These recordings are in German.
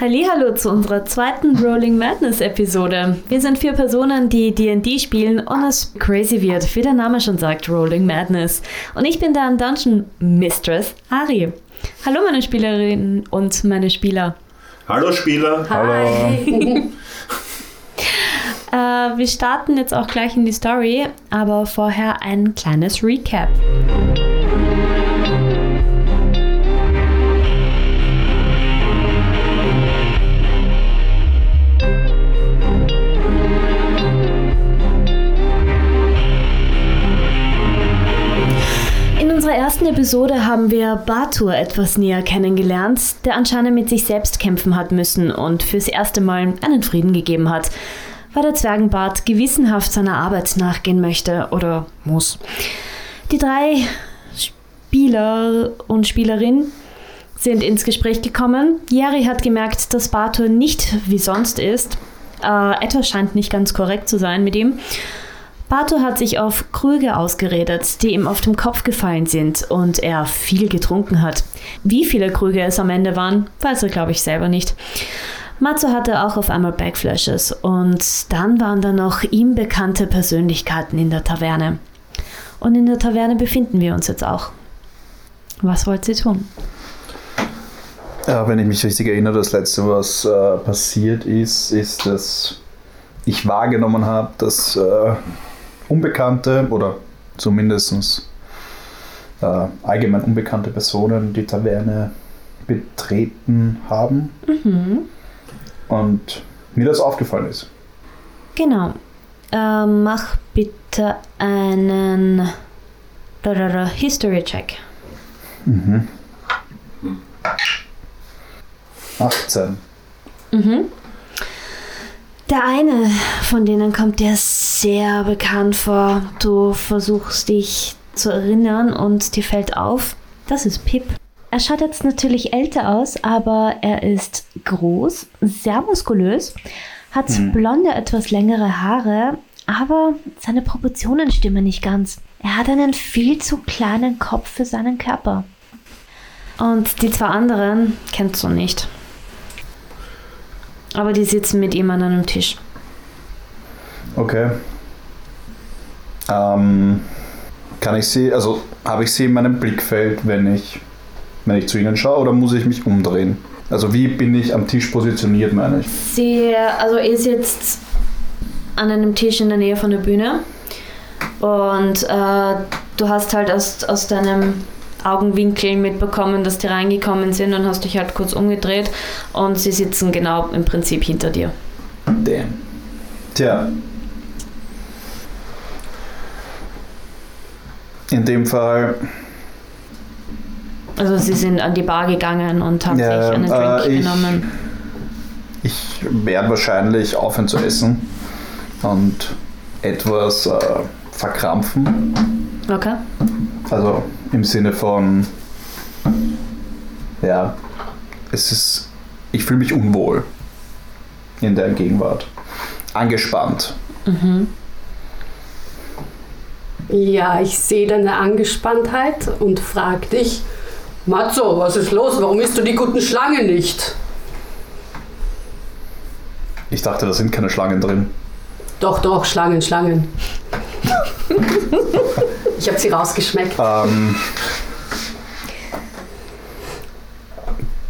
Hallo zu unserer zweiten Rolling Madness Episode. Wir sind vier Personen, die D&D spielen und es crazy wird, wie der Name schon sagt, Rolling Madness. Und ich bin der Dungeon Mistress Ari. Hallo meine Spielerinnen und meine Spieler. Hallo Spieler. Hallo. äh, wir starten jetzt auch gleich in die Story, aber vorher ein kleines Recap. Ersten Episode haben wir Batur etwas näher kennengelernt, der anscheinend mit sich selbst kämpfen hat müssen und fürs erste Mal einen Frieden gegeben hat, weil der Zwergenbart gewissenhaft seiner Arbeit nachgehen möchte oder muss. Die drei Spieler und Spielerinnen sind ins Gespräch gekommen. Jerry hat gemerkt, dass Batur nicht wie sonst ist. Äh, etwas scheint nicht ganz korrekt zu sein mit ihm. Bato hat sich auf Krüge ausgeredet, die ihm auf den Kopf gefallen sind und er viel getrunken hat. Wie viele Krüge es am Ende waren, weiß er, glaube ich, selber nicht. Matzo hatte auch auf einmal Backflashes und dann waren da noch ihm bekannte Persönlichkeiten in der Taverne. Und in der Taverne befinden wir uns jetzt auch. Was wollt ihr tun? Ja, wenn ich mich richtig erinnere, das letzte, was äh, passiert ist, ist, dass ich wahrgenommen habe, dass äh, Unbekannte oder zumindest äh, allgemein unbekannte Personen die Taverne betreten haben. Mhm. Und mir das aufgefallen ist. Genau. Äh, mach bitte einen History-Check. Mhm. 18. Mhm. Der eine von denen kommt dir sehr bekannt vor. Du versuchst dich zu erinnern und dir fällt auf, das ist Pip. Er schaut jetzt natürlich älter aus, aber er ist groß, sehr muskulös, hat mhm. blonde, etwas längere Haare, aber seine Proportionen stimmen nicht ganz. Er hat einen viel zu kleinen Kopf für seinen Körper. Und die zwei anderen kennst du nicht. Aber die sitzen mit ihm an einem Tisch. Okay. Ähm, kann ich sie, also habe ich sie in meinem Blickfeld, wenn ich, wenn ich zu ihnen schaue, oder muss ich mich umdrehen? Also wie bin ich am Tisch positioniert, meine ich? Sie, also ihr sitzt an einem Tisch in der Nähe von der Bühne und äh, du hast halt aus, aus deinem Augenwinkeln mitbekommen, dass die reingekommen sind und hast dich halt kurz umgedreht und sie sitzen genau im Prinzip hinter dir. Damn. Tja. In dem Fall. Also sie sind an die Bar gegangen und haben ja, sich einen Drink äh, ich, genommen. Ich werde wahrscheinlich aufhören zu essen und etwas äh, verkrampfen. Okay. Also im Sinne von, ja, es ist, ich fühle mich unwohl in der Gegenwart. Angespannt. Mhm. Ja, ich sehe deine Angespanntheit und frage dich, Matzo, was ist los? Warum isst du die guten Schlangen nicht? Ich dachte, da sind keine Schlangen drin. Doch, doch, Schlangen, Schlangen. ich habe sie rausgeschmeckt. Ähm,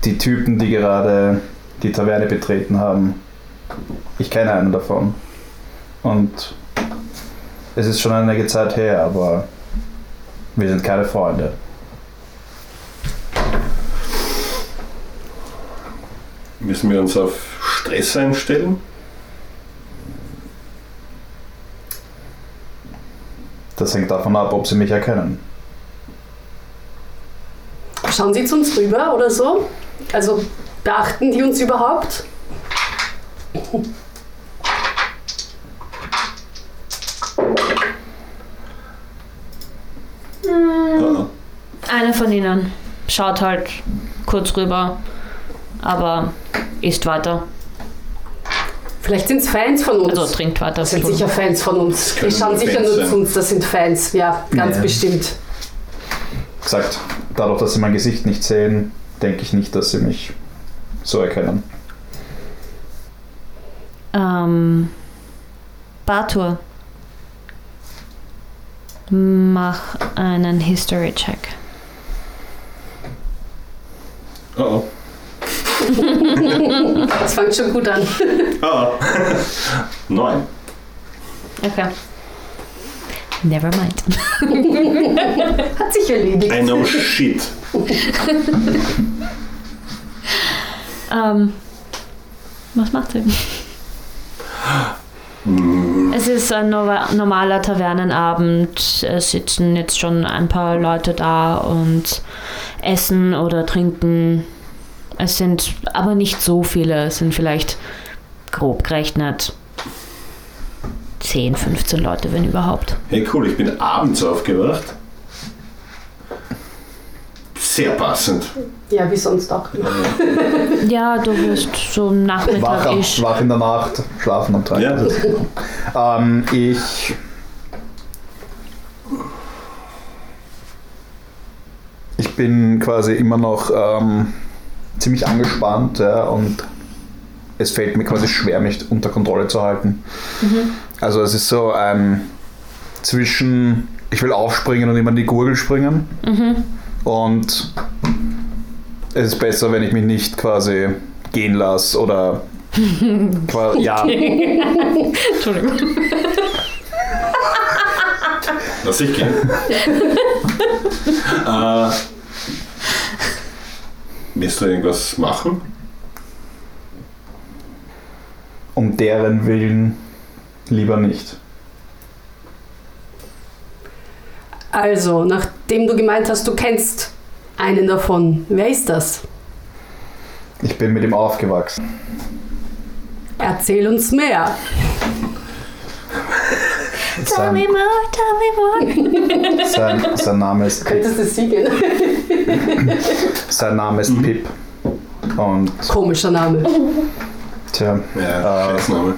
die Typen, die gerade die Taverne betreten haben, ich kenne einen davon. Und es ist schon einige Zeit her, aber wir sind keine Freunde. Müssen wir uns auf Stress einstellen? Das hängt davon ab, ob sie mich erkennen. Schauen Sie zu uns rüber oder so? Also beachten die uns überhaupt? Hm, einer von ihnen schaut halt kurz rüber, aber isst weiter. Vielleicht sind es Fans von uns. Also trinkt weiter. Das sind sicher Fans von uns. Die schauen sicher Fans nur zu uns, das sind Fans, ja, ganz nee. bestimmt. Gesagt, dadurch, dass sie mein Gesicht nicht sehen, denke ich nicht, dass sie mich so erkennen. Ähm, Bartur. Mach einen History-Check. Oh oh. Das fängt schon gut an. Oh. Neun. Okay. Never mind. Hat sich erledigt. I know shit. Ähm, was macht sie? Es ist ein normaler Tavernenabend. Es sitzen jetzt schon ein paar Leute da und essen oder trinken. Es sind aber nicht so viele. Es sind vielleicht grob gerechnet 10, 15 Leute, wenn überhaupt. Hey cool, ich bin abends aufgewacht. Sehr passend. Ja, wie sonst auch. Ja, du wirst so Wach, Nachmittag am- ich. wach in der Nacht, schlafen am Tag. Ja. Das ist- ähm, ich. Ich bin quasi immer noch ähm, ziemlich angespannt ja, und es fällt mir quasi schwer, mich unter Kontrolle zu halten. Also es ist so ein zwischen, ich will aufspringen und immer in die Gurgel springen und es ist besser, wenn ich mich nicht quasi gehen lasse oder qua- ja, Entschuldigung. Lass ich gehen. äh, willst du irgendwas machen? um deren Willen lieber nicht. Also, nachdem du gemeint hast, du kennst einen davon, wer ist das? Ich bin mit ihm aufgewachsen. Erzähl uns mehr. Tell me Sein, more, tell me more. sein, sein Name ist Pip. Könntest du singen? Sein Name ist Pip. Und Komischer Name. tja, Ja, Äh, Scheißname.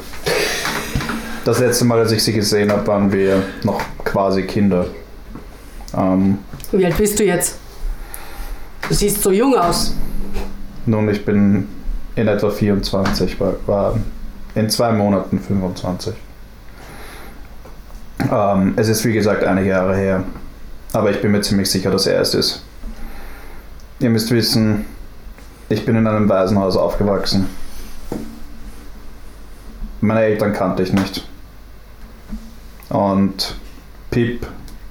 das letzte Mal, als ich sie gesehen habe, waren wir noch quasi Kinder. Ähm, Wie alt bist du jetzt? Du siehst so jung aus. nun, ich bin in etwa 24, war, war in zwei Monaten 25. Ähm, es ist wie gesagt einige Jahre her, aber ich bin mir ziemlich sicher, dass er es ist. Ihr müsst wissen, ich bin in einem Waisenhaus aufgewachsen. Meine Eltern kannte ich nicht. Und Pip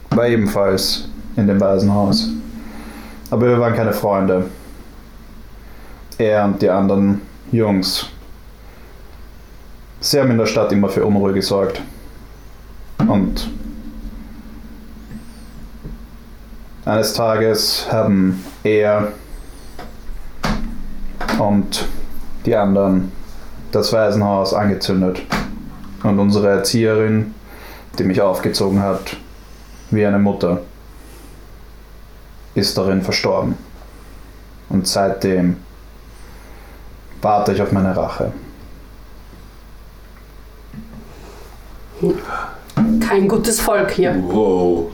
war ebenfalls in dem Waisenhaus. Aber wir waren keine Freunde. Er und die anderen Jungs. Sie haben in der Stadt immer für Unruhe gesorgt. Und eines Tages haben er und die anderen das Waisenhaus angezündet. Und unsere Erzieherin, die mich aufgezogen hat, wie eine Mutter, ist darin verstorben. Und seitdem warte ich auf meine Rache. Kein gutes Volk hier. Wow.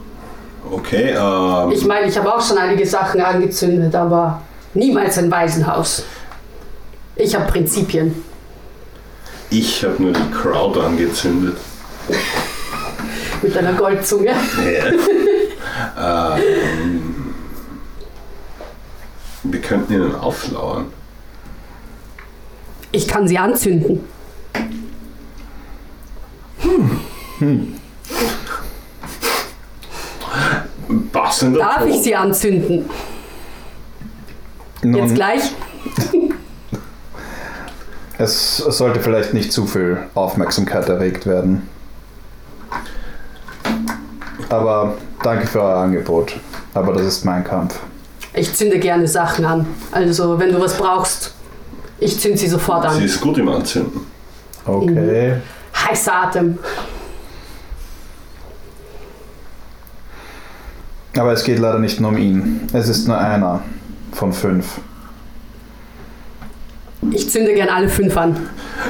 Okay, ähm, Ich meine, ich habe auch schon einige Sachen angezündet, aber niemals ein Waisenhaus. Ich habe Prinzipien. ich habe nur die Crowd angezündet. Mit einer Goldzunge. Ja. ähm, wir könnten ihnen auflauern. Ich kann sie anzünden. Passender Darf ich sie anzünden? Nun, Jetzt gleich? Es sollte vielleicht nicht zu viel Aufmerksamkeit erregt werden. Aber danke für euer Angebot. Aber das ist mein Kampf. Ich zünde gerne Sachen an. Also, wenn du was brauchst, ich zünde sie sofort Sie an. ist gut im Anzünden. Okay. Heißer Atem. Aber es geht leider nicht nur um ihn. Es ist nur einer von fünf. Ich zünde gern alle fünf an.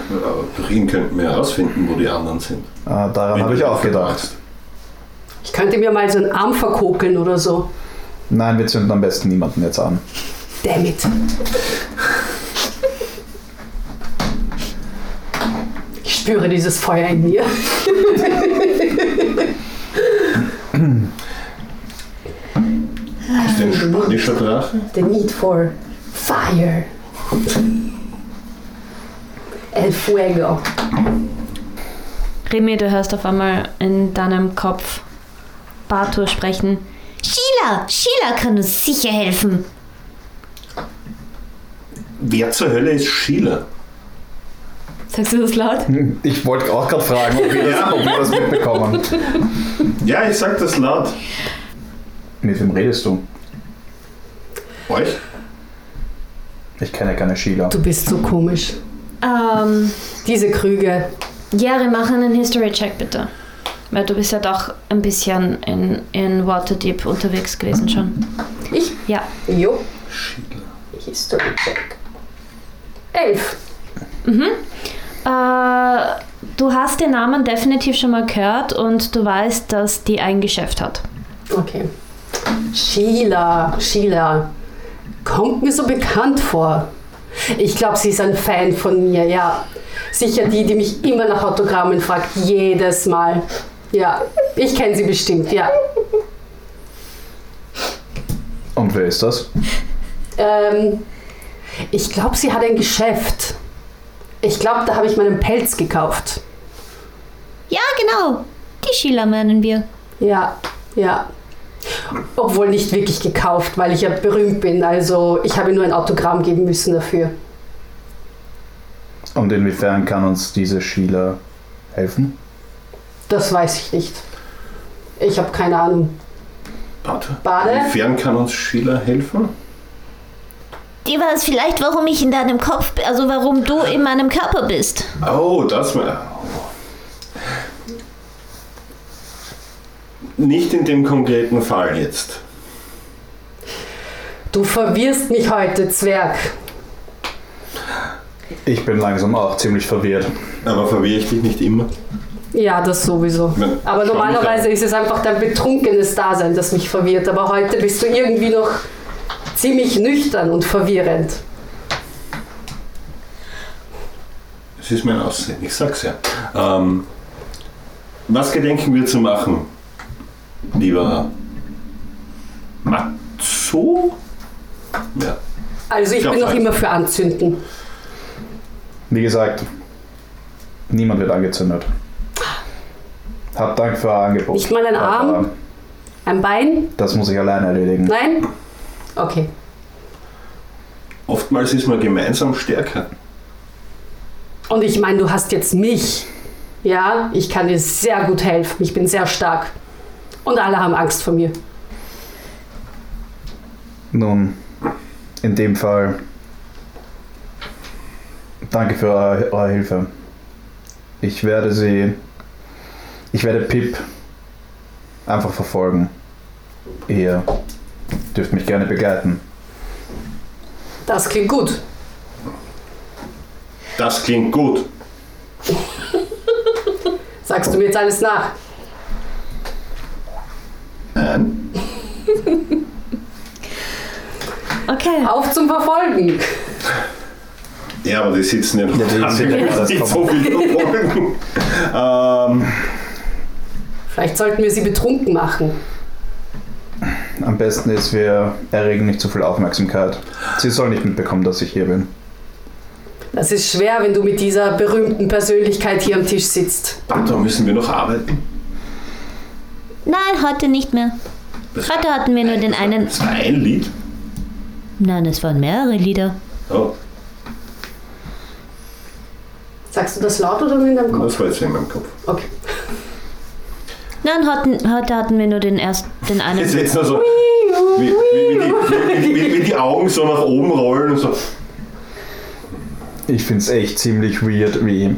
Aber durch ihn könnten wir herausfinden, wo die anderen sind. Äh, daran habe ich auch gedacht. Ich könnte mir mal so einen Arm verkokeln oder so. Nein, wir zünden am besten niemanden jetzt an. Damn it. Ich spüre dieses Feuer in mir. Ist ein spanischer Drache? The need for fire. El fuego. Remy, du hörst auf einmal in deinem Kopf Bartur sprechen. Sheila, Sheila kann uns sicher helfen. Wer zur Hölle ist Sheila? Sagst du das laut? Ich wollte auch gerade fragen, ob wir, das, ob wir das mitbekommen. Ja, ich sag das laut. Mit wem redest du? Euch? Ich kenne keine Sheila. Du bist so komisch. Ähm, Diese Krüge. Jere, mach einen History-Check bitte. Weil du bist ja doch ein bisschen in, in Waterdeep unterwegs gewesen schon. Ich? Ja. Jo. Sheila. History check. Elf. Äh, du hast den Namen definitiv schon mal gehört und du weißt, dass die ein Geschäft hat. Okay. Sheila, Sheila. Kommt mir so bekannt vor. Ich glaube, sie ist ein Fan von mir, ja. Sicher die, die mich immer nach Autogrammen fragt, jedes Mal. Ja, ich kenne sie bestimmt, ja. Und wer ist das? Ähm, ich glaube, sie hat ein Geschäft. Ich glaube, da habe ich meinen Pelz gekauft. Ja, genau. Die Sheila meinen wir. Ja, ja. Obwohl nicht wirklich gekauft, weil ich ja berühmt bin. Also ich habe nur ein Autogramm geben müssen dafür. Und inwiefern kann uns diese Sheila helfen? Das weiß ich nicht. Ich habe keine Ahnung. Warte. Bade? Inwiefern kann uns Sheila helfen? Die war es vielleicht, warum ich in deinem Kopf, bin, also warum du in meinem Körper bist. Oh, das war. Nicht in dem konkreten Fall jetzt. Du verwirrst mich heute, Zwerg. Ich bin langsam auch ziemlich verwirrt. Aber verwirre ich dich nicht immer? Ja, das sowieso. Mein, Aber normalerweise ist es einfach dein betrunkenes Dasein, das mich verwirrt. Aber heute bist du irgendwie noch ziemlich nüchtern und verwirrend. Es ist mein Aussehen, ich sag's ja. Ähm, was gedenken wir zu machen, lieber Matzo? Ja. Also ich Ja, bin noch immer für Anzünden. Wie gesagt, niemand wird angezündet. Hab Dank für euer Angebot. Nicht mal ein Arm? Aber Ein Bein? Das muss ich alleine erledigen. Nein? Okay. Oftmals ist man gemeinsam stärker. Und ich meine, du hast jetzt mich. Ja, ich kann dir sehr gut helfen. Ich bin sehr stark. Und alle haben Angst vor mir. Nun, in dem Fall, danke für eure, eure Hilfe. Ich werde sie, ich werde Pip einfach verfolgen. Ihr dürft mich gerne begleiten. Das klingt gut. Das klingt gut. Sagst du mir jetzt alles nach? Nein. Okay. Auf zum Verfolgen. Ja, aber die sitzen ja noch Ja, die dran. sind ja nicht so viel verfolgen. ähm, Vielleicht sollten wir sie betrunken machen. Am besten ist, wir erregen nicht zu viel Aufmerksamkeit. Sie soll nicht mitbekommen, dass ich hier bin. Das ist schwer, wenn du mit dieser berühmten Persönlichkeit hier am Tisch sitzt. da müssen wir noch arbeiten. Nein, heute nicht mehr. Das, Heute hatten wir nur den einen. das war ein Lied. Nein, es waren mehrere Lieder. Oh, Sagst du das laut oder nur in deinem Kopf? das war jetzt in meinem Kopf. Okay. Nein, hatten, heute hatten wir nur den ersten, den einen. Jetzt jetzt nur so, wie, wie, wie, die, wie, wie, wie die Augen so nach oben rollen und so. Ich finde es echt ziemlich weird, wie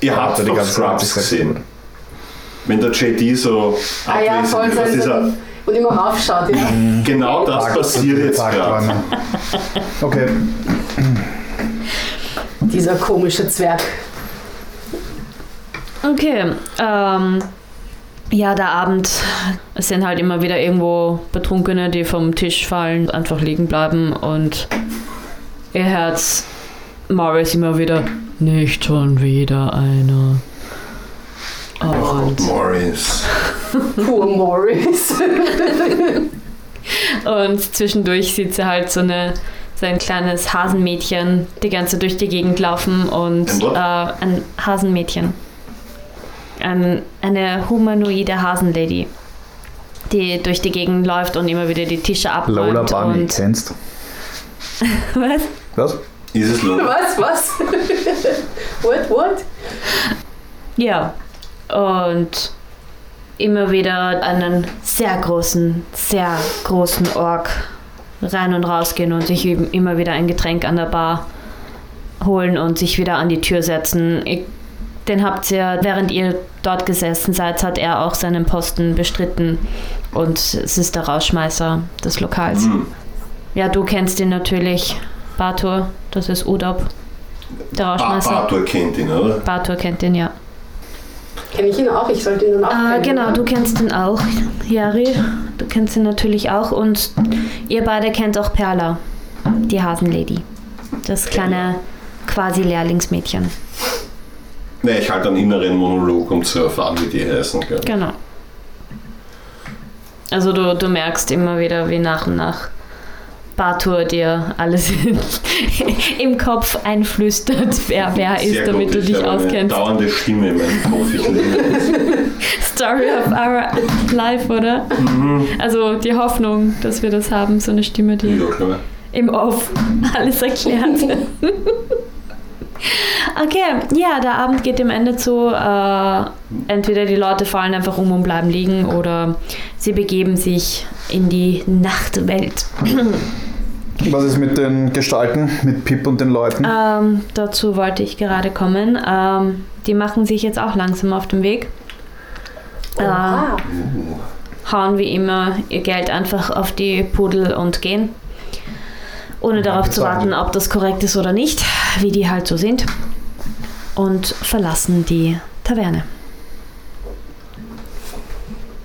Ihr habt die doch ganze Scrubs gesehen. Wenn der JD so Ah ja, abwesend voll ist, ist er? und immer raufschaut. Ja. Genau das Tag- passiert jetzt gerade. Okay. Dieser komische Zwerg. Okay. Ähm, ja, der Abend. Es sind halt immer wieder irgendwo Betrunkene, die vom Tisch fallen, einfach liegen bleiben und ihr hört Morris immer wieder, nicht schon wieder einer. Und, Morris. Poor Morris. und zwischendurch sieht sie halt so eine so ein kleines Hasenmädchen die ganze durch die Gegend laufen und Ein äh, ein Hasenmädchen. Ein, eine humanoide Hasenlady, die durch die Gegend läuft und immer wieder die Tische abräumt. Lola Bunny, und kennst was? Was? Ist es Lola? Was, was? what, what? Ja, und immer wieder einen sehr großen, sehr großen Ork rein und rausgehen und sich immer wieder ein Getränk an der Bar holen und sich wieder an die Tür setzen. Ich, den habt ihr, während ihr dort gesessen seid, hat er auch seinen Posten bestritten und es ist der Rausschmeißer des Lokals. Hm. Ja, du kennst ihn natürlich, Batur, das ist Udop, der Rausschmeißer. Bator kennt ihn, oder? Batur kennt ihn, ja. Kenne ich ihn auch? Ich sollte ihn dann auch Ah, kennen. genau, oder? du kennst ihn auch, Jari. Du kennst ihn natürlich auch und ihr beide kennt auch Perla, die Hasenlady. Das kleine quasi Lehrlingsmädchen. Ne, ich halte einen inneren Monolog, um zu erfahren, wie die heißen. Gell? Genau. Also du, du merkst immer wieder, wie nach und nach Batur dir alles im Kopf einflüstert, wer wer ist, Sehr damit gut, du ich dich habe auskennst. Eine dauernde Stimme in meinem Kopf. Ich. Story of our life, oder? Also die Hoffnung, dass wir das haben, so eine Stimme, die Ja, im Off alles erklärt. okay, ja, der Abend geht dem Ende zu. Äh, entweder die Leute fallen einfach um und bleiben liegen oder sie begeben sich in die Nachtwelt. Was ist mit den Gestalten, mit Pip und den Leuten? Ähm, dazu wollte ich gerade kommen. Ähm, die machen sich jetzt auch langsam auf den Weg. Äh, Oha. hauen wie immer ihr Geld einfach auf die Pudel und gehen. Ohne darauf zu warten, ob das korrekt ist oder nicht, wie die halt so sind. Und verlassen die Taverne.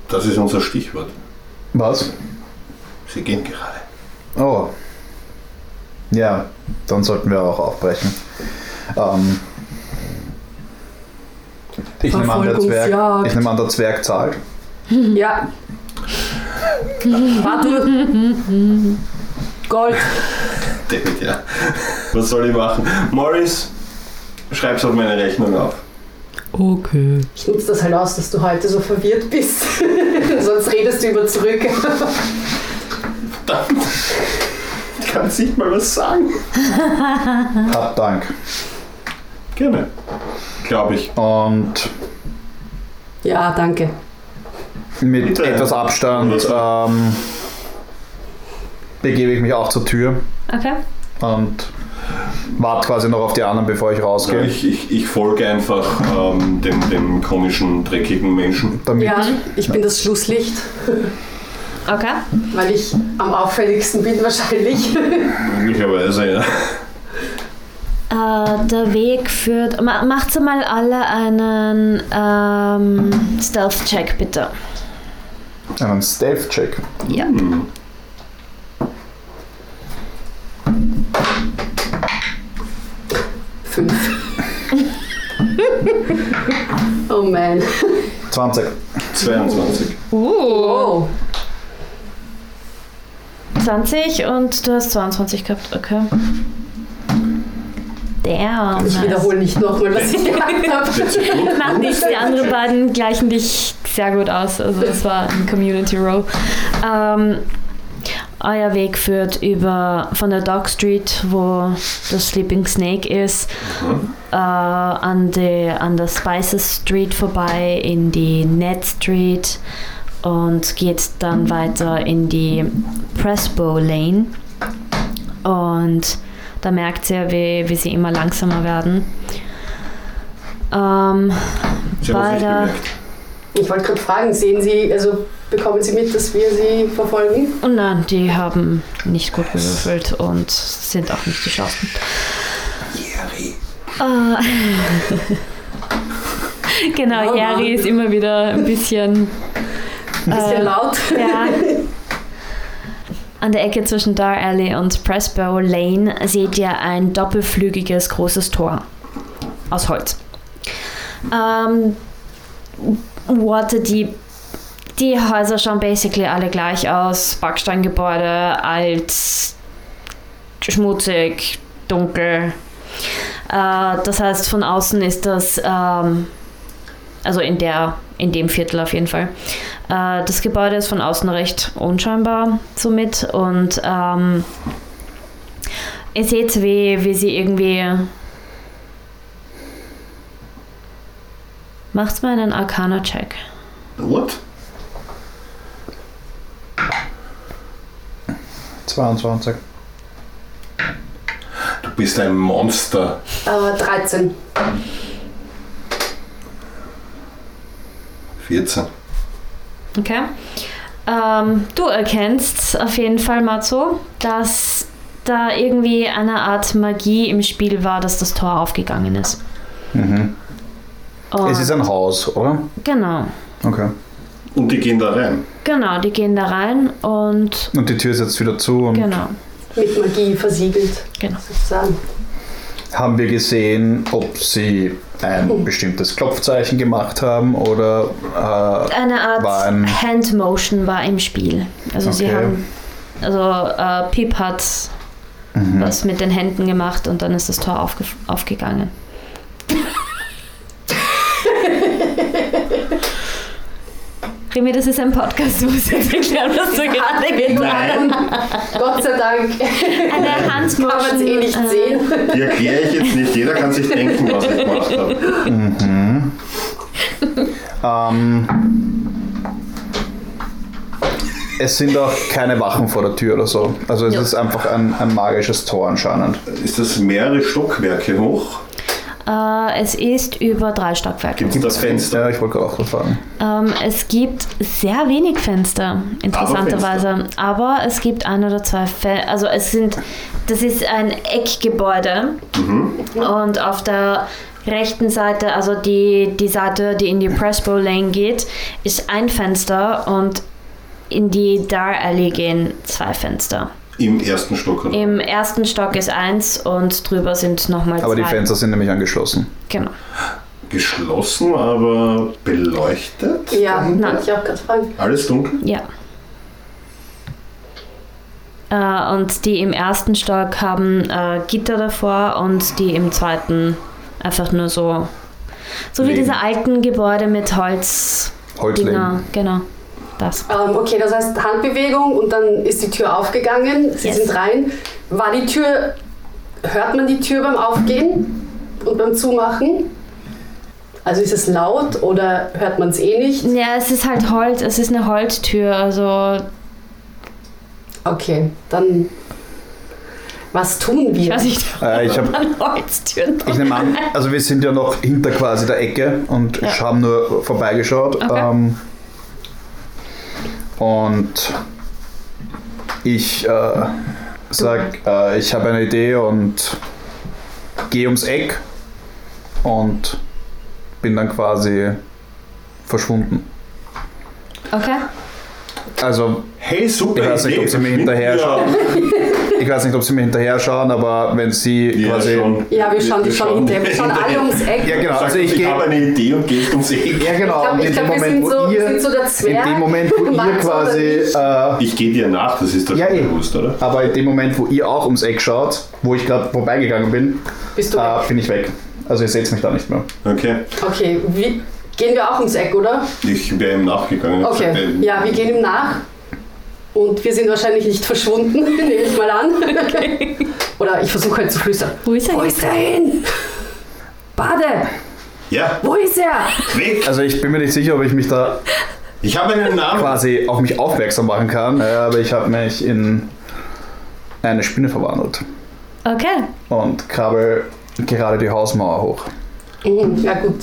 Das ist unser Stichwort. Was? Sie gehen gerade. Oh. Ja, dann sollten wir auch aufbrechen. Ähm, ich, nehme an, der Zwerg, ich nehme an, der Zwerg zahlt. Ja. Warte. Gold. David, ja. Was soll ich machen? Morris, schreib's auf meine Rechnung auf. Okay. Ich nutze das halt aus, dass du heute so verwirrt bist. Sonst redest du immer zurück. Verdammt. Ich kann jetzt nicht mal was sagen. Hab Dank. Gerne. Glaube ich. Und Ja, danke. mit Bitte. etwas Abstand ähm, begebe ich mich auch zur Tür Okay. und warte quasi noch auf die anderen, bevor ich rausgehe. Ich, ich, ich folge einfach ähm, dem, dem komischen, dreckigen Menschen. Damit Ja, ich bin das Schlusslicht, Okay. weil ich am auffälligsten bin wahrscheinlich. Möglicherweise, ja. Äh, der Weg führt. Ma macht mal alle einen ähm, Stealth-Check, bitte. einen Stealth-Check. Ja. Fünf. oh man. 20. 22. Uh. Oh. 20 und du hast 22 gehabt, okay. Damn. Ich nice. wiederhole nicht nochmal, was ich gesagt habe. Macht nichts, die anderen beiden gleichen dich sehr gut aus. Also das war ein Community Row. Ähm, euer Weg führt über von der Dog Street, wo das Sleeping Snake ist, äh, an, die, an der Spices Street vorbei, in die Net Street und geht dann weiter in die Pressbow Lane. Und da merkt ihr, wie, wie sie immer langsamer werden. Ähm, Bei der-. Ich wollte gerade fragen, sehen Sie, also bekommen Sie mit, dass wir Sie verfolgen? und nein, die haben nicht gut gewürfelt und sind auch nicht die Schlausten. Äh, genau, Oh Jerry ist immer wieder ein bisschen bisschen Äh, laut. Ja. An der Ecke zwischen Dar Alley und Pressbow Lane seht ihr ein doppelflügiges großes Tor aus Holz. Ähm, die die Häuser schauen basically alle gleich aus. Backsteingebäude, alt, schmutzig, dunkel. Äh, das heißt, von außen ist das, ähm, also in, der, in dem Viertel auf jeden Fall, äh, das Gebäude ist von außen recht unscheinbar somit und ähm, ihr seht, wie, wie sie irgendwie. Macht's mal einen Arcana-Check. What? 22. Du bist ein Monster. Äh, 13. 14. Okay. Ähm, du erkennst auf jeden Fall, Matzo, dass da irgendwie eine Art Magie im Spiel war, dass das Tor aufgegangen ist. Mhm. Und- Es ist ein Haus, oder? Genau. Okay. Und die gehen da rein. Genau, die gehen da rein und Und die Tür ist jetzt wieder zu und genau. Mit Magie versiegelt, Genau. sozusagen. haben wir gesehen, ob sie ein bestimmtes Klopfzeichen gemacht haben oder äh, Eine Art ein- Hand Motion war im Spiel. Also sie Okay. haben, also äh, Pip hat mhm. was mit den Händen gemacht und dann ist das Tor aufge aufgegangen. Remy, das ist ein Podcast, du musst jetzt erklären, was du gerade getan hast. Gott sei Dank Eine Handmotion. kann man es eh nicht äh, sehen. Die erkläre ich jetzt nicht. Jeder kann sich denken, was ich gemacht habe. ähm, es sind auch keine Wachen vor der Tür oder so. Also es Ja. ist einfach ein, ein magisches Tor anscheinend. Ist das mehrere Stockwerke hoch? Äh, es ist über drei Stockwerke. Gibt es das Fenster? Ja, ich wollte auch fragen. Ähm, es gibt sehr wenig Fenster, interessanterweise. Aber, es gibt ein oder zwei Fenster. Also es sind, das ist ein Eckgebäude. Und auf der rechten Seite, also die, die Seite, die in die Pressbow Lane geht, ist ein Fenster und in die Dar Alley gehen zwei Fenster. Im ersten Stock. Oder? Im ersten Stock ist eins und drüber sind nochmal zwei. Aber die Fenster sind nämlich angeschlossen. Genau. Geschlossen, aber beleuchtet? Ja, Nein. wollte ich auch gerade fragen. Alles dunkel? Ja. Äh, und die im ersten Stock haben äh, Gitter davor und die im zweiten einfach nur so. So wie Lehnen. diese alten Gebäude mit Holz. Holzleben. Dinger. Genau. Das. Ähm, okay, das heißt Handbewegung und dann ist die Tür aufgegangen. Sie Yes. sind rein. War die Tür, hört man die Tür beim Aufgehen und beim Zumachen? Also ist es laut oder hört man es eh nicht? Ja, es ist halt Holz, es ist eine Holztür, also Okay, dann was tun ich wir? weiß nicht, Äh, ich hab- an Holztüren. Ich nehme an, also wir sind ja noch hinter quasi der Ecke und Ja. haben nur vorbeigeschaut. Okay. Ähm, und ich äh, sag, äh, ich habe eine Idee und gehe ums Eck und bin dann quasi verschwunden. Okay. Also Hey, super Ich weiß nicht, ob sie mir hinterher wir. ich weiß nicht, ob sie mir hinterher schauen, aber wenn sie Ja, quasi... schon. Ja, wir schauen die schon hinterher. Wir schauen alle ums Eck. Ja, genau. Also ich ich gehe habe eine Idee und gehst ums Eck. Ja, genau. Ich glaub- und ich in dem glaub, wir Moment, wo so- wir ihr, so der in Zwerg. dem Moment, wo ihr quasi, äh, Ich gehe dir nach, das ist doch ja, eh. bewusst, oder? aber in dem Moment, wo ihr auch ums Eck schaut, wo ich gerade vorbeigegangen bin, Bist du äh, weg? bin ich weg. Also ihr seht mich da nicht mehr. Okay. Okay, wie, gehen wir auch ums Eck, oder? Ich wäre ihm nachgegangen. Okay, gesagt, äh, ja, wir gehen ihm nach. Und wir sind wahrscheinlich nicht verschwunden, nehme ich mal an. Oder ich versuche halt zu flüstern. Wo ist er Wo ist er hin? Bade, Ja, wo ist er? weg! Also ich bin mir nicht sicher, ob ich mich da Ich habe einen Namen. quasi auf mich aufmerksam machen kann, aber ich habe mich in eine Spinne verwandelt Okay. und krabbel gerade die Hausmauer hoch. Ja gut,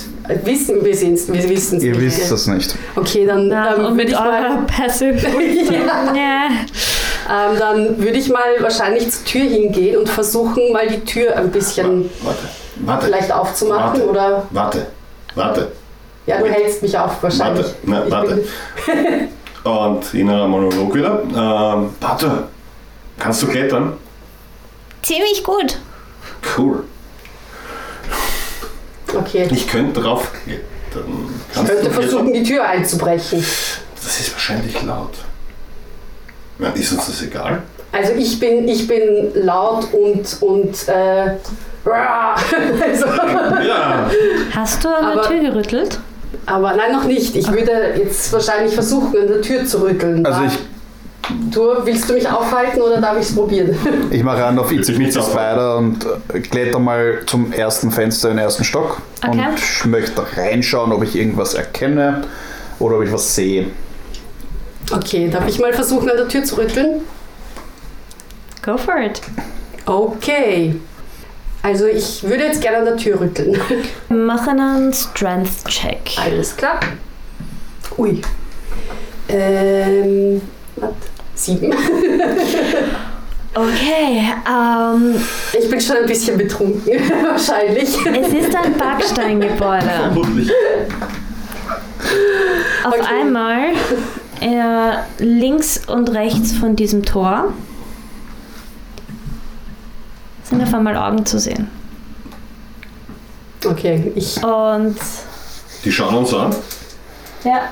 wissen wir es, wir wissen es Ihr nicht. wisst das nicht. Okay, dann Na, ähm, und würde mit ich mal, eurer Passive. ja, ja. ähm, dann würde ich mal wahrscheinlich zur Tür hingehen und versuchen mal die Tür ein bisschen Warte, warte. vielleicht aufzumachen Warte. oder Warte, warte, ja, du hältst mich auf wahrscheinlich. warte. Na, warte. Und innerer Monolog wieder. Ähm, warte, Kannst du klettern? Ziemlich gut. Cool. Okay. Ich könnte drauf. Ich könnte versuchen, die Tür einzubrechen. Das ist wahrscheinlich laut. Ja, ist uns das egal? Also ich bin, ich bin laut und, und äh, also, Ja. Hast du an Aber- der Tür gerüttelt? aber nein, noch nicht. Ich würde jetzt wahrscheinlich versuchen, an der Tür zu rütteln. Also ich, Du, willst du mich aufhalten oder darf ich es probieren? ich mache an auf Itzy aufhalten. weiter und äh, kletter mal zum ersten Fenster im ersten Stock Okay. und möchte reinschauen, ob ich irgendwas erkenne oder ob ich was sehe. Okay, darf ich mal versuchen, an der Tür zu rütteln? Go for it. Okay. Also ich würde jetzt gerne an der Tür rütteln. Mach einen Strength-Check. Alles klar. Ui. Ähm, was? Sieben. Okay, ähm, Ich bin schon ein bisschen betrunken, wahrscheinlich. es ist ein Backsteingebäude. Vermutlich. Auf Okay. einmal äh, links und rechts von diesem Tor sind auf einmal Augen zu sehen. Okay, ich. Und Die schauen uns an. ja,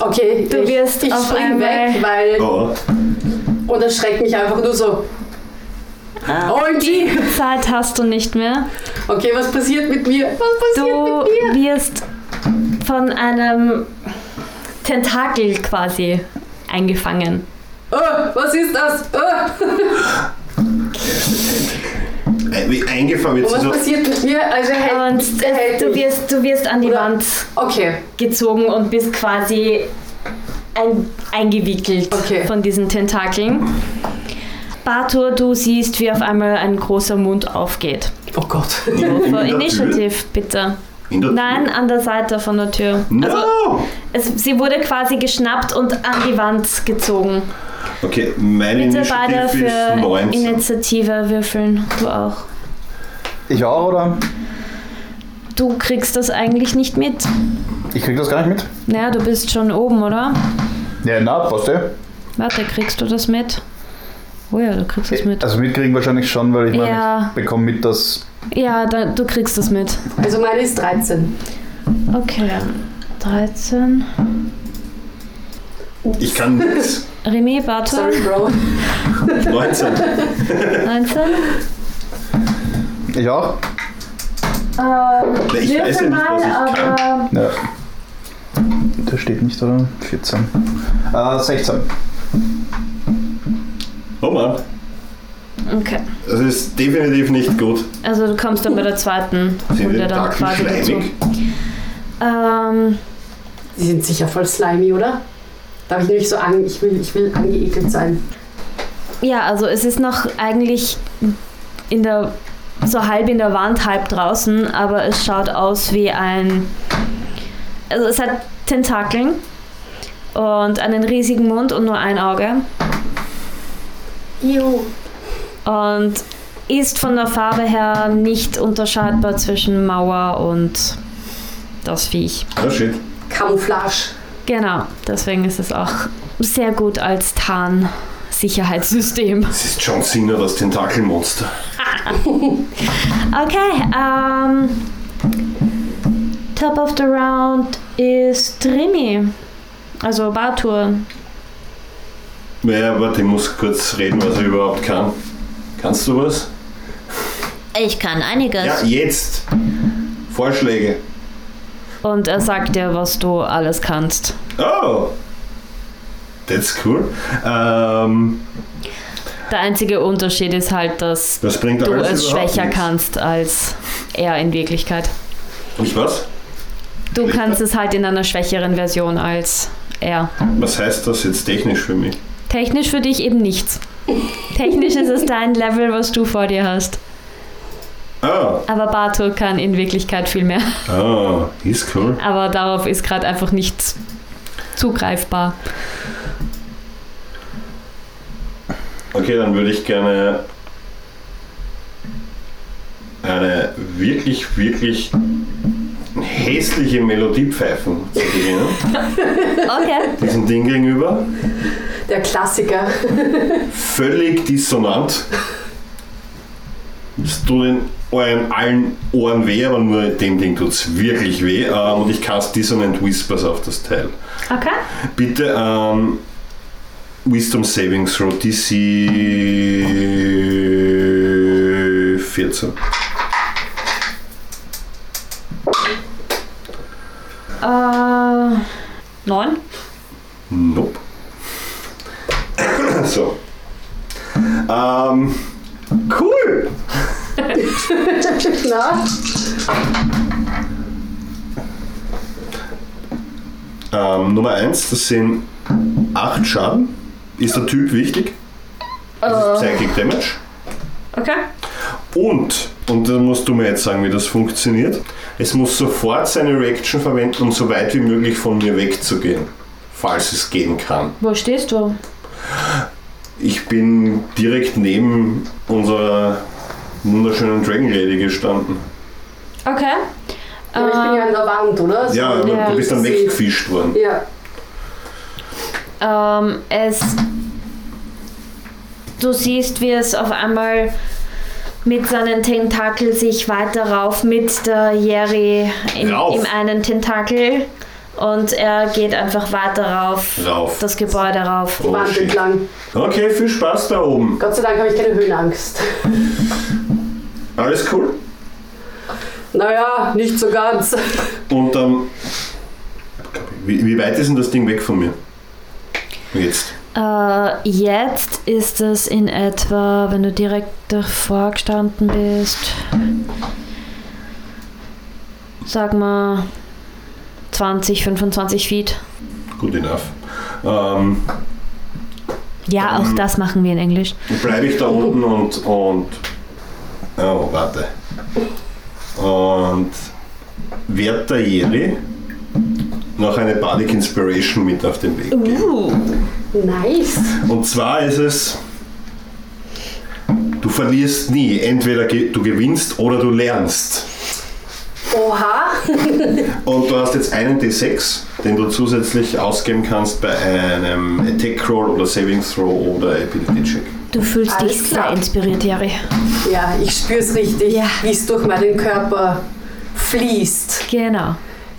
Okay, Du ich, wirst ich spring weg, weil. Oh. Und erschreckt mich einfach nur so. OMG! Zeit hast du nicht mehr. Okay, was passiert mit mir? Was passiert Du mit mir? wirst von einem Tentakel quasi eingefangen. Oh, was ist das? Oh. Wie eingefangen Und wird was sie so. passiert mit mir? Also, hält, Und es, hält du, wirst, du wirst an die Oder- Wand Okay, gezogen und bist quasi ein, eingewickelt Okay. von diesen Tentakeln. Bartur, du siehst, wie auf einmal ein großer Mund aufgeht. oh Gott. In der Initiative, bitte. In der Nein, an der Seite von der Tür. No! Also, es, sie wurde quasi geschnappt und an die Wand gezogen. Okay, meine Bitte beide Initiative ist für 19. Initiative würfeln. Du auch. Ich auch, oder? Du kriegst das eigentlich nicht mit. Ich krieg das gar nicht mit. Naja, du bist schon oben, oder? Ja, na, passt ja. Warte, kriegst du das mit? Oh ja, du kriegst das mit. Also mitkriegen wahrscheinlich schon, weil ich meine, Ja. ich bekomme mit, dass Ja, da, du kriegst das mit. Also, meine ist 13. Okay. 13. Ich kann nichts. Remy, Bartur, Sorry, Bro. 19. 19. ich auch. Ähm, Ich weiß ja nicht, was ich mal, kann. aber Ja. Da steht nicht, oder? 14. Äh, 16. Oh Mann, okay. das ist definitiv nicht gut. Also du kommst dann bei der zweiten Runde dann quasi dazu. Ähm, Die sind sicher voll slimy, oder? Darf ich nämlich so an. Ich will, ich will angeekelt sein. ja, also es ist noch eigentlich in der so halb in der Wand, halb draußen, aber es schaut aus wie ein. Also es hat Tentakeln und einen riesigen Mund und nur ein Auge. Ew. Und ist von der Farbe her nicht unterscheidbar zwischen Mauer und das Viech. Oh shit. Camouflage. Genau, deswegen ist es auch sehr gut als Tarn-Sicherheitssystem. Das ist John Cena, das Tentakelmonster. Okay, ähm, top of the round ist Trimi. Also Bartur. Ja, warte, ich muss kurz reden, was er überhaupt kann. Kannst du was? Ich kann einiges. Ja, jetzt. Vorschläge. Und er sagt dir, was du alles kannst. Oh. That's cool. Ähm, Der einzige Unterschied ist halt, dass du es schwächer nichts. kannst als er in Wirklichkeit. Ich was? Du Schwächer? kannst es halt in einer schwächeren Version als er. Was heißt das jetzt technisch für mich? Technisch für dich eben nichts. Technisch ist es dein Level, was du vor dir hast. Ah, Aber Bartur kann in Wirklichkeit viel mehr. ah, ist cool. Aber darauf ist gerade einfach nichts zugreifbar. Okay, dann würde ich gerne eine wirklich, wirklich hässliche Melodiepfeifen zu beginnen. Okay. Diesem Ding gegenüber. Der Klassiker. Völlig dissonant. Es tut in euren allen Ohren weh, aber nur dem Ding tut es wirklich weh. Ähm, und ich cast Dissonant Whispers auf das Teil. Okay. Bitte ähm, Wisdom Saving Throw DC 14. Äh, neun. Nope. so. Ähm, cool. Na? Ähm, Nummer 1, das sind 8 Schaden. Ist der Typ wichtig? Das ist Psychic Damage. Okay. Und, und da musst du mir jetzt sagen, wie das funktioniert. Es muss sofort seine Reaction verwenden, um so weit wie möglich von mir wegzugehen. Falls es gehen kann. Wo stehst du? Ich bin direkt neben unserer wunderschönen Dragon Lady gestanden. Okay. Ja, ich bin ja an der Wand, oder? So, Ja, aber Ja, du bist dann weggefischt worden. Ja. Ähm, es. Du siehst, wie es auf einmal mit seinen Tentakeln sich weiter rauf mit der Jerry in, Rauf? im einen Tentakel und er geht einfach weiter rauf, Rauf. das Gebäude rauf. Oh, Wand entlang. Okay, viel Spaß da oben. Gott sei Dank habe ich keine Höhenangst. Alles cool. Naja, nicht so ganz. Und ähm, wie, wie weit ist denn das Ding weg von mir? Jetzt. Äh, jetzt ist es in etwa, wenn du direkt davor gestanden bist, sag mal 20, 25 Feet. Good enough. Ähm, Ja, auch das machen wir in Englisch. bleibe ich da unten und, und. Oh, warte. Und werde der Jeri noch eine Bardic Inspiration mit auf den Weg geben. Uh. Nice. Und zwar ist es. Du verlierst nie. Entweder du gewinnst oder du lernst. Oha. Und du hast jetzt einen D6, den du zusätzlich ausgeben kannst bei einem Attack Roll oder Saving Throw oder Ability Check. Du fühlst Alles dich klar. sehr inspiriert, Jerry. Ja, ich spüre es richtig, Ja. wie es durch meinen Körper fließt. Genau.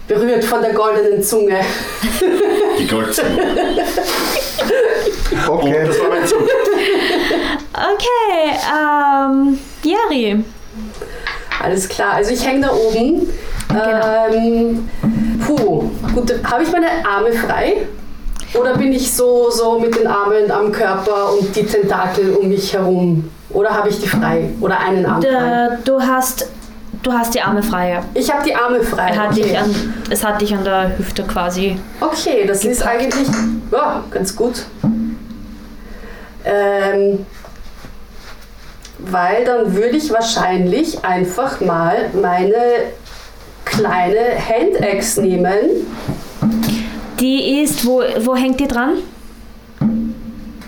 Berührt von der goldenen Zunge. Die Goldzunge. Und Okay. das war mein Zug. Okay, ähm, Jerry. Alles klar, also ich hänge da oben. Ähm, puh, gut, habe ich meine Arme frei? Oder bin ich so, so mit den Armen am Körper und die Tentakel um mich herum? Oder habe ich die frei? Oder einen Arm frei? Du hast du hast die Arme frei. ja. Ich habe die Arme frei. Hat okay. an, es hat dich an der Hüfte quasi. Okay, das ist eigentlich ja, ganz gut. Ähm, weil dann würde ich wahrscheinlich einfach mal meine kleine Handaxe nehmen. Die ist, wo, wo hängt die dran?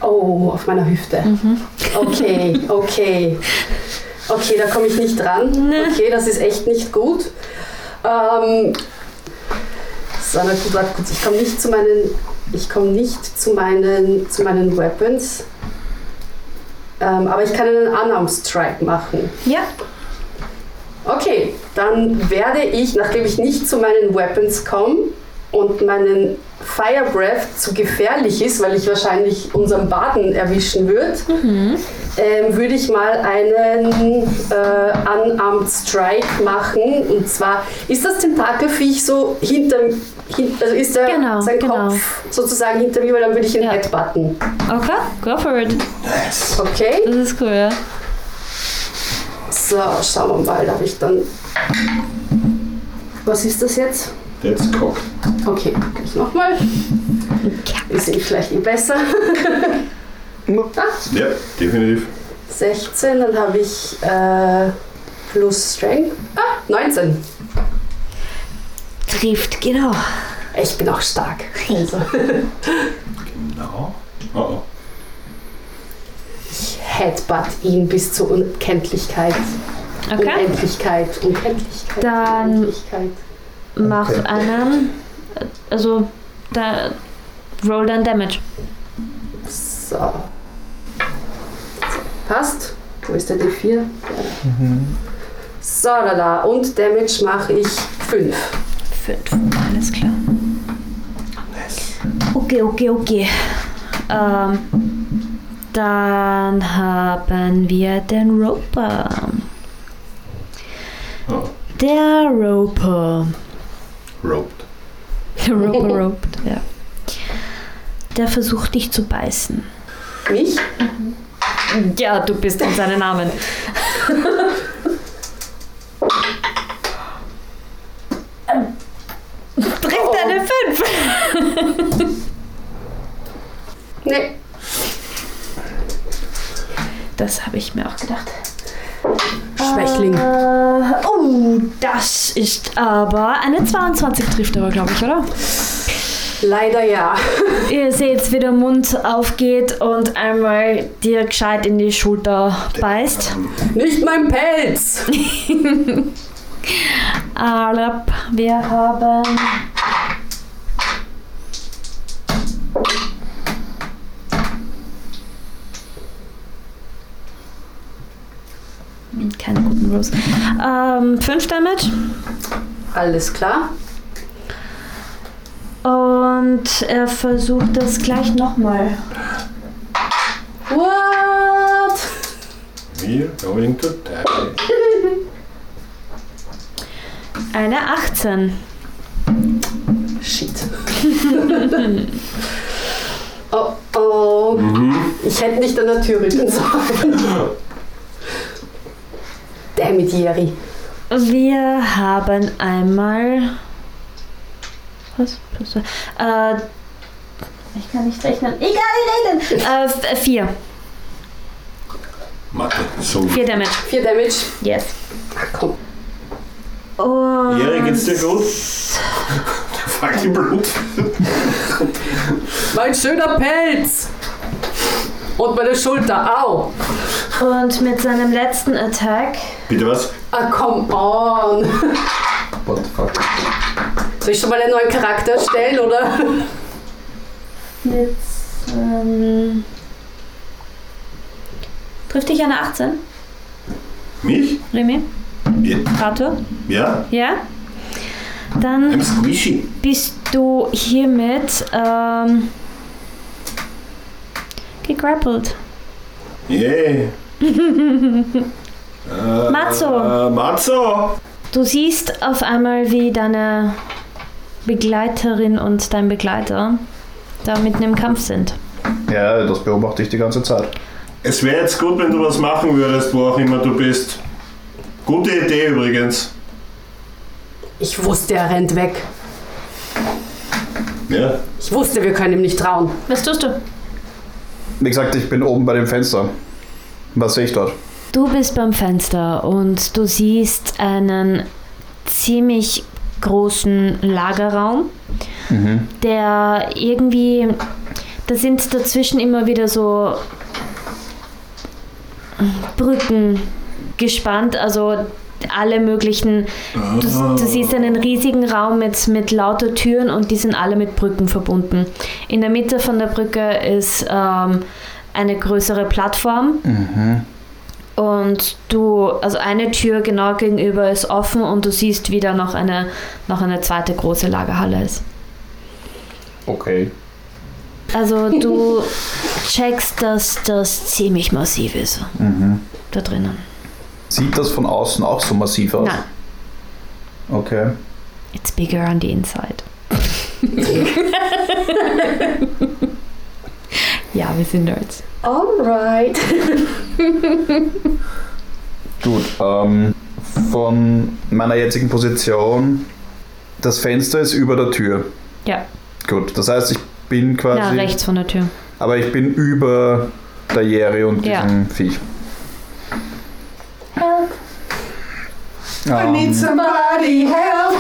Oh, auf meiner Hüfte. Okay, okay. Okay, da komme ich nicht dran. Okay, das ist echt nicht gut. Ähm, so, na gut, warte kurz. Ich komme nicht zu meinen, ich komme nicht zu meinen, zu meinen Weapons. Ähm, aber ich kann einen Unarmed Strike machen. Ja. Okay, dann werde ich, nachdem ich nicht zu meinen Weapons komme und meinen Fire Breath zu gefährlich ist, weil ich wahrscheinlich unseren Baden erwischen würde, ähm, würde ich mal einen äh, Unarmed Strike machen. Und zwar ist das Tentakelviech so hinter, hin, also ist der, Genau, sein genau. Kopf sozusagen hinter mir, weil dann würde ich ihn Ja. headbutten. Okay, go for it. Nice. Okay, Das ist cool, ja. so schauen wir mal, da habe ich dann. Was ist das jetzt? That's cocked. Okay, ich nochmal. Ist eh vielleicht eh besser. ah, Ja, definitiv. 16, dann habe ich äh, plus Strength. Ah, 19. Trifft, genau. Ich bin auch stark. Also, No. Oh oh. ich headbutt ihn bis zur Unkenntlichkeit. Okay. Unendlichkeit, Unkenntlichkeit, Dann- Unendlichkeit. mach Okay. einen. Also, da. Roll dann Damage. So. Passt. Wo ist der D4? So, da, da. Und Damage mache ich 5. Fünf. Alles klar. Okay, okay, okay. Ähm, dann haben wir den Roper. Oh, Der Roper. roped. Der Roper roped, ja. Der versucht dich zu beißen. Mich? Ja, du bist in seinen Namen. Trifft eine 5. Nee. Das habe ich mir auch gedacht. Schwächling. Äh, oh, das ist aber eine 22 trifft aber, glaube ich, oder? Leider ja. Ihr seht, wie der Mund aufgeht und einmal dir gescheit in die Schulter beißt. Nicht mein Pelz! Alap, wir haben. Keine guten Rolls. Ähm, 5 Damage. Alles klar. Und er versucht das gleich nochmal. What? We're going to die. Eine 18. Shit. oh oh. Ich hätte nicht an der Tür rücken sollen. Damn it, Jerry. Wir haben einmal. Was? Plus zwei. Äh, ich kann nicht rechnen. Egal, reden! Äh, f- vier. Mathe, so. Vier Damage. Vier Damage. Yes. Ach komm. Und Jerry, geht's dir gut? Fackelblut. Mein schöner Pelz! Und meine Schulter. Au! Und mit seinem letzten Attack Bitte was? Ah, come on! What the fuck? Soll ich schon mal einen neuen Charakter erstellen, oder? mit ähm, trifft dich eine 18, Mich? Remy? Ja. Arthur? ja? Ja? Dann bist du hiermit ähm, gegrappelt. Yeah. äh, Matzo. Äh, Matzo. Du siehst auf einmal, wie deine Begleiterin und dein Begleiter da mitten im Kampf sind. Ja, das beobachte ich die ganze Zeit. Es wäre jetzt gut, wenn du was machen würdest, wo auch immer du bist. Gute Idee übrigens. Ich wusste, er rennt weg. Ja. Ich wusste, wir können ihm nicht trauen. Was tust du? Wie gesagt, ich bin oben bei dem Fenster. Was sehe ich dort? Du bist beim Fenster und du siehst einen ziemlich großen Lagerraum, der irgendwie, da sind dazwischen immer wieder so Brücken gespannt, also alle möglichen, du, du siehst einen riesigen Raum mit, mit lauter Türen und die sind alle mit Brücken verbunden. In der Mitte von der Brücke ist ähm, eine größere Plattform und du, also eine Tür genau gegenüber ist offen und du siehst, wie da noch eine, noch eine zweite große Lagerhalle ist. Okay. Also du checkst, dass das ziemlich massiv ist. Da drinnen. Sieht das von außen auch so massiv aus? Nein, Okay. it's bigger on the inside. ja, wir sind Nerds. Alright. Gut. Ähm, von meiner jetzigen Position, das Fenster ist über der Tür. Ja, Gut. Das heißt, ich bin quasi. ja rechts von der Tür. Aber ich bin über der Jerry und Ja. diesem Viech. I need Ähm, somebody help.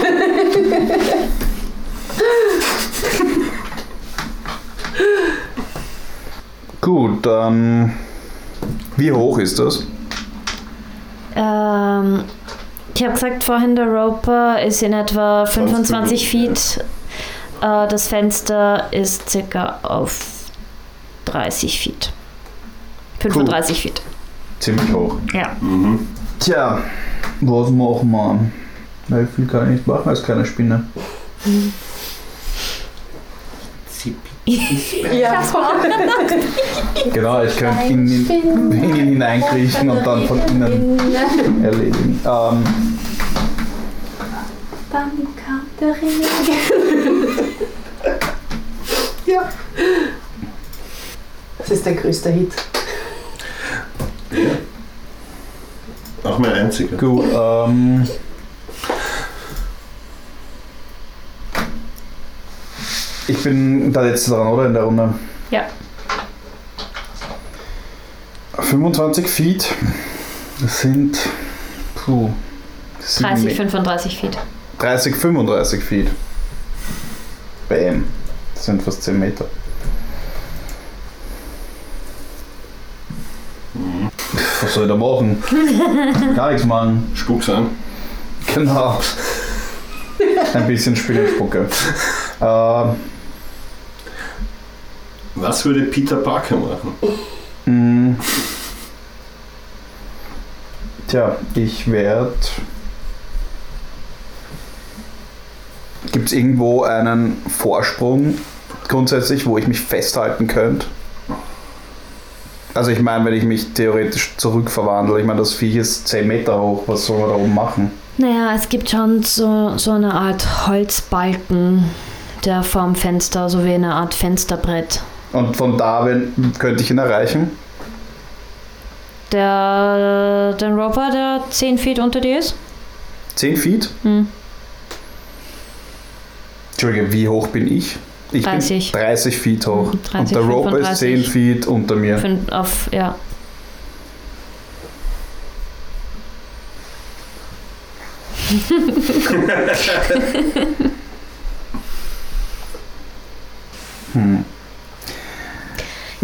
gut, dann. Wie hoch ist das? Ähm, Ich habe gesagt vorhin, der Roper ist in etwa 25 Feet. Äh, das Fenster ist circa auf 30 Feet. 35 Feet. Ziemlich hoch. Ja. Mhm. Tja, was machen wir? Weil viel kann ich nicht machen als kleine Spinne. Ja, Genau, ich könnte in, ihn- in ihn hineinkriechen und dann von innen erledigen. Ähm, Dann kam der Regen. ja. Das ist der größte Hit. Auch mein einziger. gut, ähm, ich bin da jetzt dran, oder? In der Runde. Ja. 25 Feet. Das sind. Puh. sieben 30, Me- 35 Feet. 30, 35 Feet. Bam. Das sind fast 10 Meter. Was soll ich da machen? Gar nichts machen. Spuck's an. Genau. Ein bisschen Spinnenspucke. Ähm, Was würde Peter Parker machen? mh. Tja, ich werde. Gibt es irgendwo einen Vorsprung grundsätzlich, wo ich mich festhalten könnte? Also ich meine, wenn ich mich theoretisch zurückverwandle, ich meine, das Viech ist 10 Meter hoch, was soll man da oben machen? Naja, es gibt schon so, so eine Art Holzbalken, der vorm Fenster, so wie eine Art Fensterbrett. Und von da wenn, könnte ich ihn erreichen? Der, den Roper, der 10 Feet unter dir ist? 10 Feet? Hm. Entschuldige, wie hoch bin ich? Ich 30. bin 30 Feet hoch. 30, und der Rope ist 10 35. Feet unter mir. Auf, ja. Hm.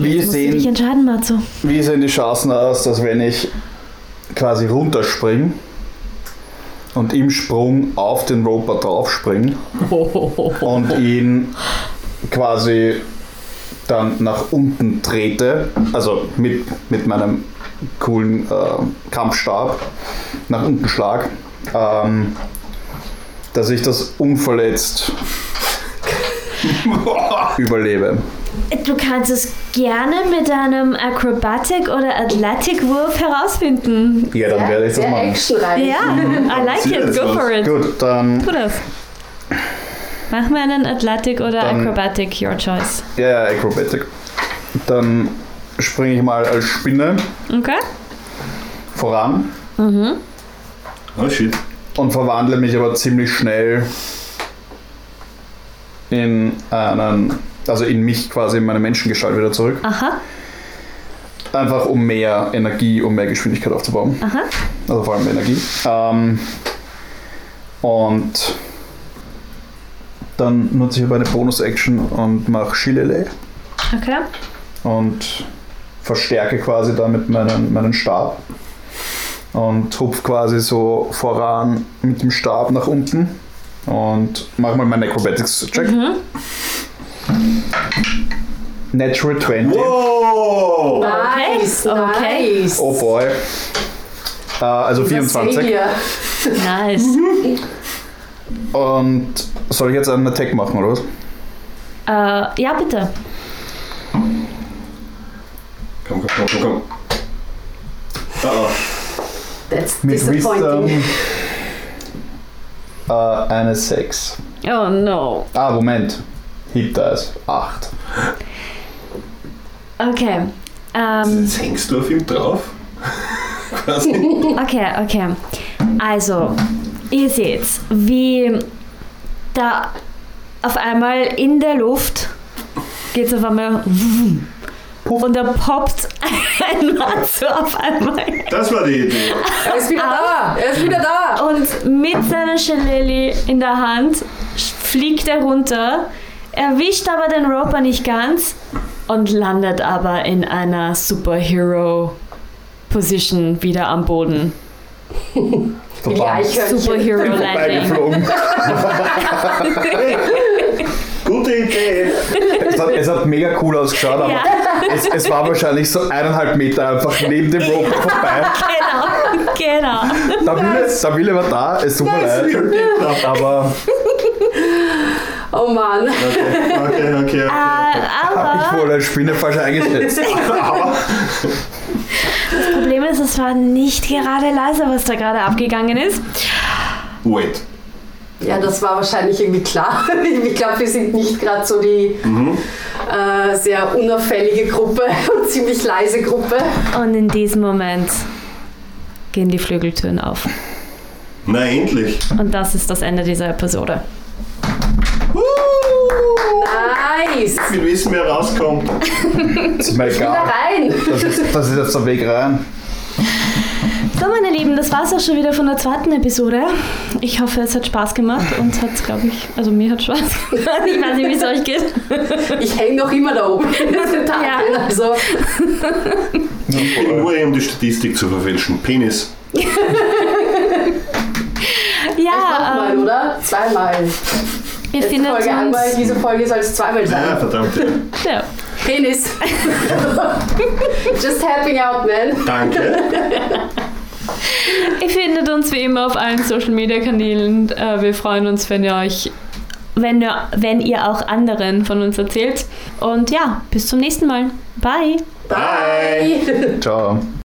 Wie Jetzt musst du dich sehen, entscheiden, Matzo. wie sehen die Chancen aus, dass wenn ich quasi runterspringe und im Sprung auf den Roper draufspringe und ihn quasi dann nach unten trete, also mit, mit meinem coolen äh, Kampfstab nach unten schlag, ähm, dass ich das unverletzt überlebe. Du kannst es gerne mit einem Acrobatic- oder Athletic-Wurf herausfinden. Ja, dann werde ich das machen. Ja, I like Sieht it. Go for it. Gut, dann Tu das. Mach mal einen Athletic oder Dann- Acrobatic, your choice. Ja, ja, Acrobatic. Dann springe ich mal als Spinne Okay? voran Oh shit. und verwandle mich aber ziemlich schnell in einen, also in mich quasi in meine Menschengestalt wieder zurück. Aha, Einfach um mehr Energie, um mehr Geschwindigkeit aufzubauen. aha. Also vor allem Energie. Ähm, und dann nutze ich aber eine Bonus-Action und mache Shillelagh. Okay. und verstärke quasi damit meinen, meinen Stab und hupf quasi so voran mit dem Stab nach unten und mach mal meinen Acrobatics-Check. Natural 20. Wow! Nice, Okay. nice. Oh boy. Äh, also 24. Xavier. Nice. Und soll ich jetzt einen Attack machen, oder was? äh, ja, bitte. Komm, komm, komm, komm, komm. Oh, That's Mit disappointing. Wisdom äh, eine 6. Oh no. Ah, Moment. Hit Dice 8. Okay. Ähm, Jetzt hängst du auf ihm drauf? Okay, okay. Also, ihr seht's, wie da auf einmal in der Luft geht's auf einmal und da poppt ein Matzo auf einmal. Das war die Idee. Er ist wieder da. Er ist wieder da. Und mit seiner Shillelagh in der Hand fliegt er runter, erwischt aber den Roper nicht ganz und landet aber in einer Superhero-Position wieder am Boden. Total. Superhero Landing. Gute Idee. Es hat, es hat mega cool ausgeschaut, aber Ja. es, es war wahrscheinlich so eineinhalb Meter einfach neben dem Rope vorbei. Genau, genau. Der Wille, der Wille war da, es tut mir leid. Aber Oh Mann. Okay, okay, okay. Äh, habe ich aber wohl als Spinne falsch eingeschätzt. das Problem ist, es war nicht gerade leise, was da gerade abgegangen ist. Wait. Ja, das war wahrscheinlich irgendwie klar. Ich glaube, wir sind nicht gerade so die äh, sehr unauffällige Gruppe und ziemlich leise Gruppe. Und in diesem Moment gehen die Flügeltüren auf. Na endlich. Und das ist das Ende dieser Episode. Nice! Wir wissen, wer rauskommt. ist mir egal. rein! Das ist, das ist jetzt der Weg rein. So, meine Lieben, das war's auch schon wieder von der zweiten Episode. Ich hoffe, es hat Spaß gemacht. Uns hat's, glaube ich, also mir hat Spaß gemacht. Ich weiß nicht, wie es euch geht. Ich hänge noch immer da oben. Ja. Also, Nur um die Statistik zu verfälschen. Penis. Ja, nochmal, ähm, oder? Zweimal. Ihr Letzte findet Folge einmal, uns... diese Folge soll es zweimal sein. verdammt. Ja. Ja. Penis. Just helping out, man. Danke. Ihr findet uns wie immer auf allen Social Media Kanälen. Äh, wir freuen uns, wenn ihr euch, wenn ihr, wenn ihr auch anderen von uns erzählt. Und ja, bis zum nächsten Mal. Bye. Bye. Ciao.